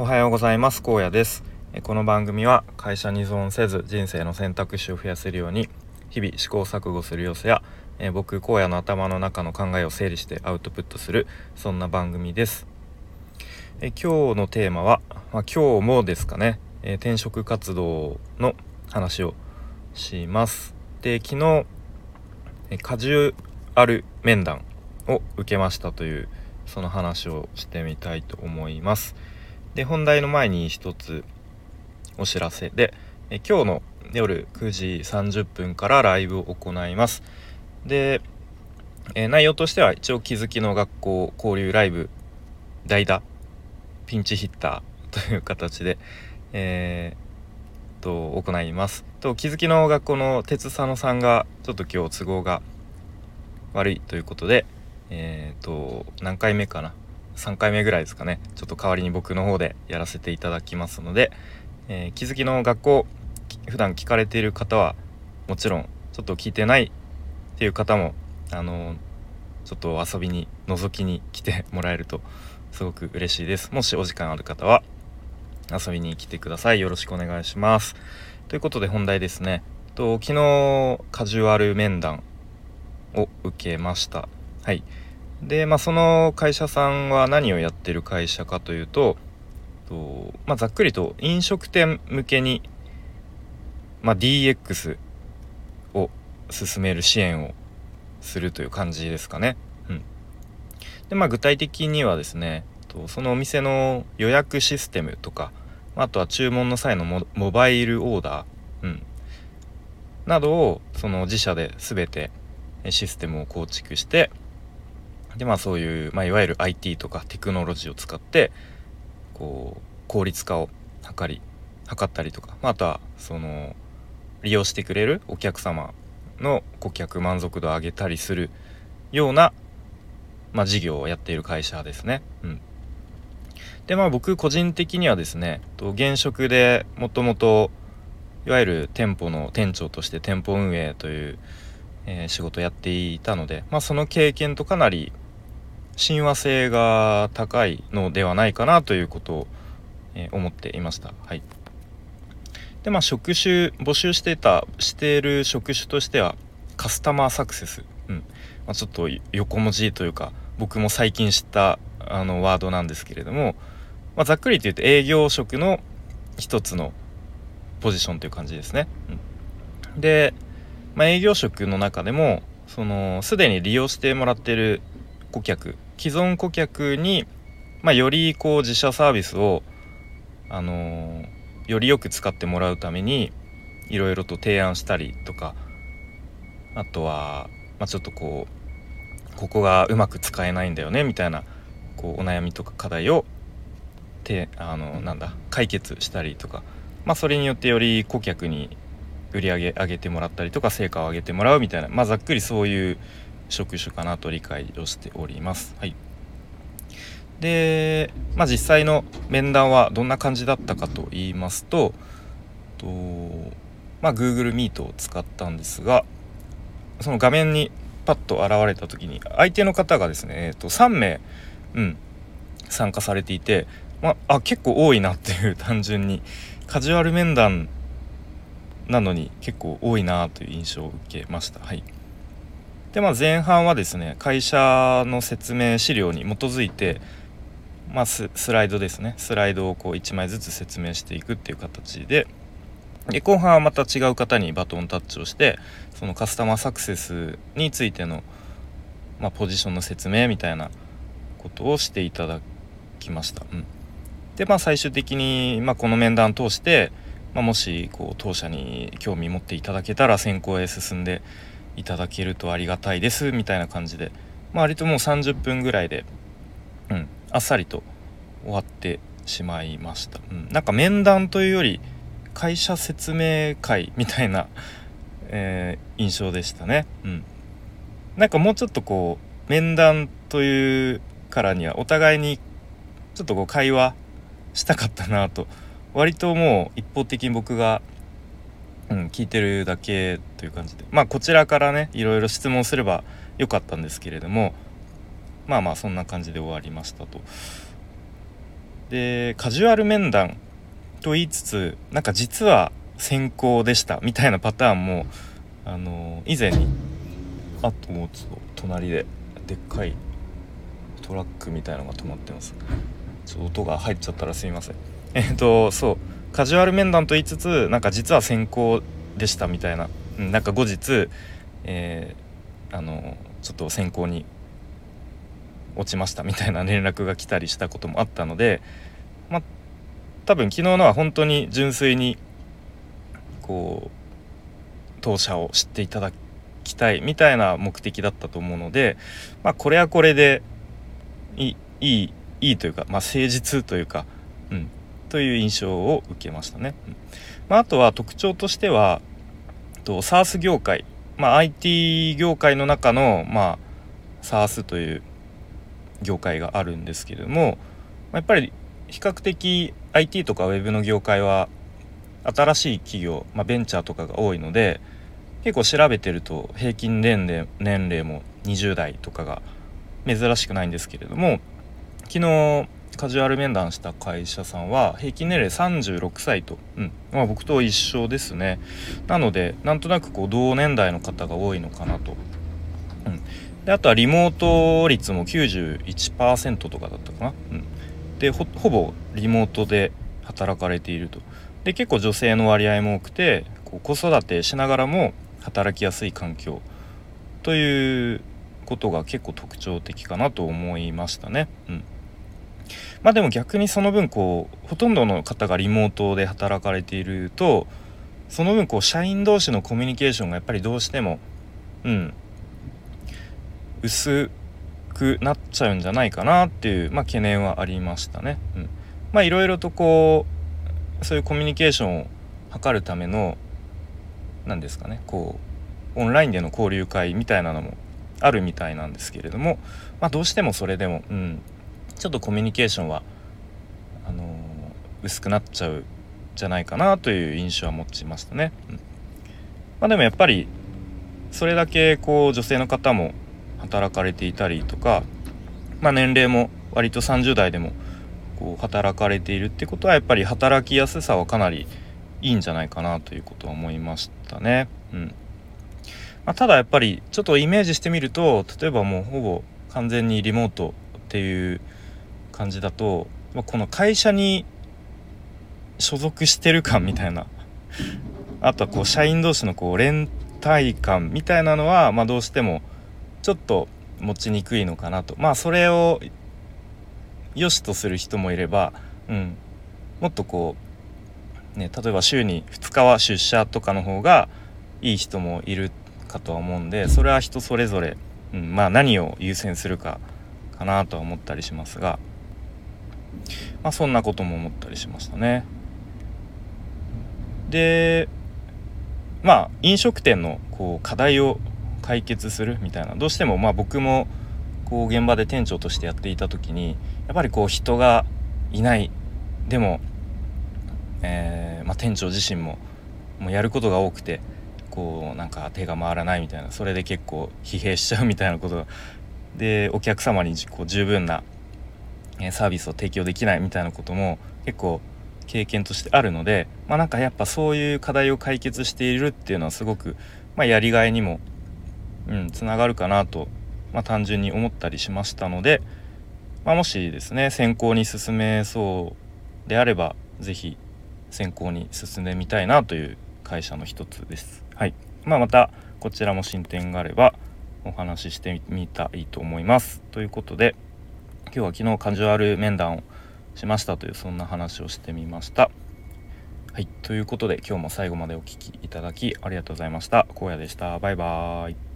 おはようございます。高野です。この番組は会社に依存せず人生の選択肢を増やせるように日々試行錯誤する様子や僕荒野の頭の中の考えを整理してアウトプットするそんな番組です。え今日のテーマは、まあ、今日もですかね、え転職活動の話をします。で昨日カジュアル面談を受けましたというその話をしてみたいと思います。で本題の前に一つお知らせでえ今日の夜9時30分からライブを行います。で、え内容としては一応気づきの学校交流ライブ代打ピンチヒッターという形で、えー、と行います。と気づきの学校の鉄佐野さんがちょっと今日都合が悪いということで、えっ、ー、と何回目かな3回目ぐらいですかね。ちょっと代わりに僕の方でやらせていただきますので、えー、気づきの学校普段聞かれている方はもちろんちょっと聞いてないっていう方もあのちょっと遊びに覗きに来てもらえるとすごく嬉しいです。もしお時間ある方は遊びに来てください。よろしくお願いします。ということで本題ですね。と昨日カジュアル面談を受けました。はい。でまあその会社さんは何をやってる会社かというとと、まあ、ざっくりと飲食店向けに、まあ、DX を進める支援をするという感じですかね。うん、でまあ具体的にはですねとそのお店の予約システムとかあとは注文の際のモバイルオーダー、うん、などをその自社で全てシステムを構築してでまあそういう、まあ、いわゆる IT とかテクノロジーを使ってこう効率化を図り図ったりとか、まあ、あとはその利用してくれるお客様の顧客満足度を上げたりするような、まあ、事業をやっている会社ですね。うん、でまあ僕個人的にはですね現職でもともといわゆる店舗の店長として店舗運営というえー、仕事をやっていたので、まあ、その経験とかなり親和性が高いのではないかなということを、え、思っていました。はいでまあ職種募集してたしている職種としてはカスタマーサクセス、うんまあ、ちょっと横文字というか僕も最近知ったあのワードなんですけれども、まあ、ざっくりと言うと営業職の一つのポジションという感じですね。うん、でまあ、営業職の中でもそのすでに利用してもらってる顧客既存顧客に、まあ、よりこう自社サービスを、あのー、よりよく使ってもらうためにいろいろと提案したりとかあとは、まあ、ちょっとこうここがうまく使えないんだよねみたいなこうお悩みとか課題をてあのなんだ解決したりとか、まあ、それによってより顧客に売り上げ上げてもらったりとか成果を上げてもらうみたいなまあざっくりそういう職種かなと理解をしております。はい、でまあ実際の面談はどんな感じだったかと言いますととまあ Google Meet を使ったんですがその画面にパッと現れた時に相手の方がですね、えー、と3名、うん、参加されていて、まあ、あ結構多いなっていう単純にカジュアル面談なのに結構多いなという印象を受けました。はい、でまあ前半はですね会社の説明資料に基づいて、まあ、スライドですねスライドをこう1枚ずつ説明していくっていう形でで後半はまた違う方にバトンタッチをしてそのカスタマーサクセスについての、まあ、ポジションの説明みたいなことをしていただきました。うん、でまあ最終的に、まあ、この面談を通してまあ、もしこう当社に興味持っていただけたら選考へ進んでいただけるとありがたいですみたいな感じで、まあ、割ともう30分ぐらいで、うん、あっさりと終わってしまいました、うん、なんか面談というより会社説明会みたいな、えー、印象でしたね、うん、なんかもうちょっとこう面談というからにはお互いにちょっとこう会話したかったなと。割ともう一方的に僕が、うん、聞いてるだけという感じで。まあこちらからねいろいろ質問すればよかったんですけれどもまあまあそんな感じで終わりましたと。でカジュアル面談と言いつつなんか実は先行でしたみたいなパターンもあの以前にあっともうちょっと隣ででっかいトラックみたいのが止まってます。ちょっと音が入っちゃったらすいません。えっ、とそう。カジュアル面談と言いつつなんか実は先行でしたみたいな、うん、なんか後日、えー、あのちょっと選考に落ちましたみたいな連絡が来たりしたこともあったのでまあ多分昨日のは本当に純粋にこう当社を知っていただきたいみたいな目的だったと思うのでまあこれはこれでいいいいというか、まあ、誠実というか、うん、という印象を受けましたね。まあ、あとは特徴としてはと SARS 業界、まあ、IT 業界の中の、まあ、SARS という業界があるんですけれどもやっぱり比較的 IT とか Web の業界は新しい企業、まあ、ベンチャーとかが多いので結構調べてると平均年齢年齢も20代とかが珍しくないんですけれども昨日カジュアル面談した会社さんは平均年齢36歳と、うん。まあ、僕と一緒ですね。なのでなんとなくこう同年代の方が多いのかなと、うん、であとはリモート率も91%とかだったかな、うん、でほぼリモートで働かれていると。で結構女性の割合も多くてこう子育てしながらも働きやすい環境。ということが結構特徴的かなと思いましたね。うん。まあでも逆にその分こうほとんどの方がリモートで働かれているとその分こう社員同士のコミュニケーションがやっぱりどうしてもうん薄くなっちゃうんじゃないかなっていう、まあ、懸念はありましたね。うん、まあいろいろとこうそういうコミュニケーションを図るための何ですかねこうオンラインでの交流会みたいなのもあるみたいなんですけれども、まあ、どうしてもそれでも、うん、ちょっとコミュニケーションはあの、薄くなっちゃうじゃないかなという印象は持ちましたね。うん、まあ、でもやっぱりそれだけこう女性の方も働かれていたりとか、まあ、年齢も割と30代でもこう働かれているってことはやっぱり働きやすさはかなりいいんじゃないかなということは思いましたね。うんまあ、ただやっぱりちょっとイメージしてみると例えばもうほぼ完全にリモートっていう感じだと、まあ、この会社に所属してる感みたいな。あとはこう社員同士のこう連帯感みたいなのは、まあ、どうしてもちょっと持ちにくいのかなと。まあそれを良しとする人もいれば、うん、もっとこう、ね、例えば週に2日は出社とかの方がいい人もいるかとは思うんでそれは人それぞれ、うん、まあ何を優先するかかなとは思ったりしますが。まあ、そんなことも思ったりしましたね。でまあ飲食店のこう課題を解決するみたいなどうしてもまあ僕もこう現場で店長としてやっていた時にやっぱりこう人がいないでも、えー、まあ、店長自身ももうやることが多くてこうなんか手が回らないみたいなそれで結構疲弊しちゃうみたいなことでお客様にこう十分なサービスを提供できないみたいなことも結構経験としてあるのでまあなんかやっぱそういう課題を解決しているっていうのはすごく、まあ、やりがいにもうんつながるかなと、まあ、単純に思ったりしましたので、まあ、もしですね選考に進めそうであれば是非選考に進んでみたいなという会社の一つです。はいまあ、またこちらも進展があればお話ししてみたいと思います。ということで今日は昨日カジュアル面談をしましたというそんな話をしてみました。はいということで今日も最後までお聴きいただきありがとうございました。荒野でした。バイバーイ。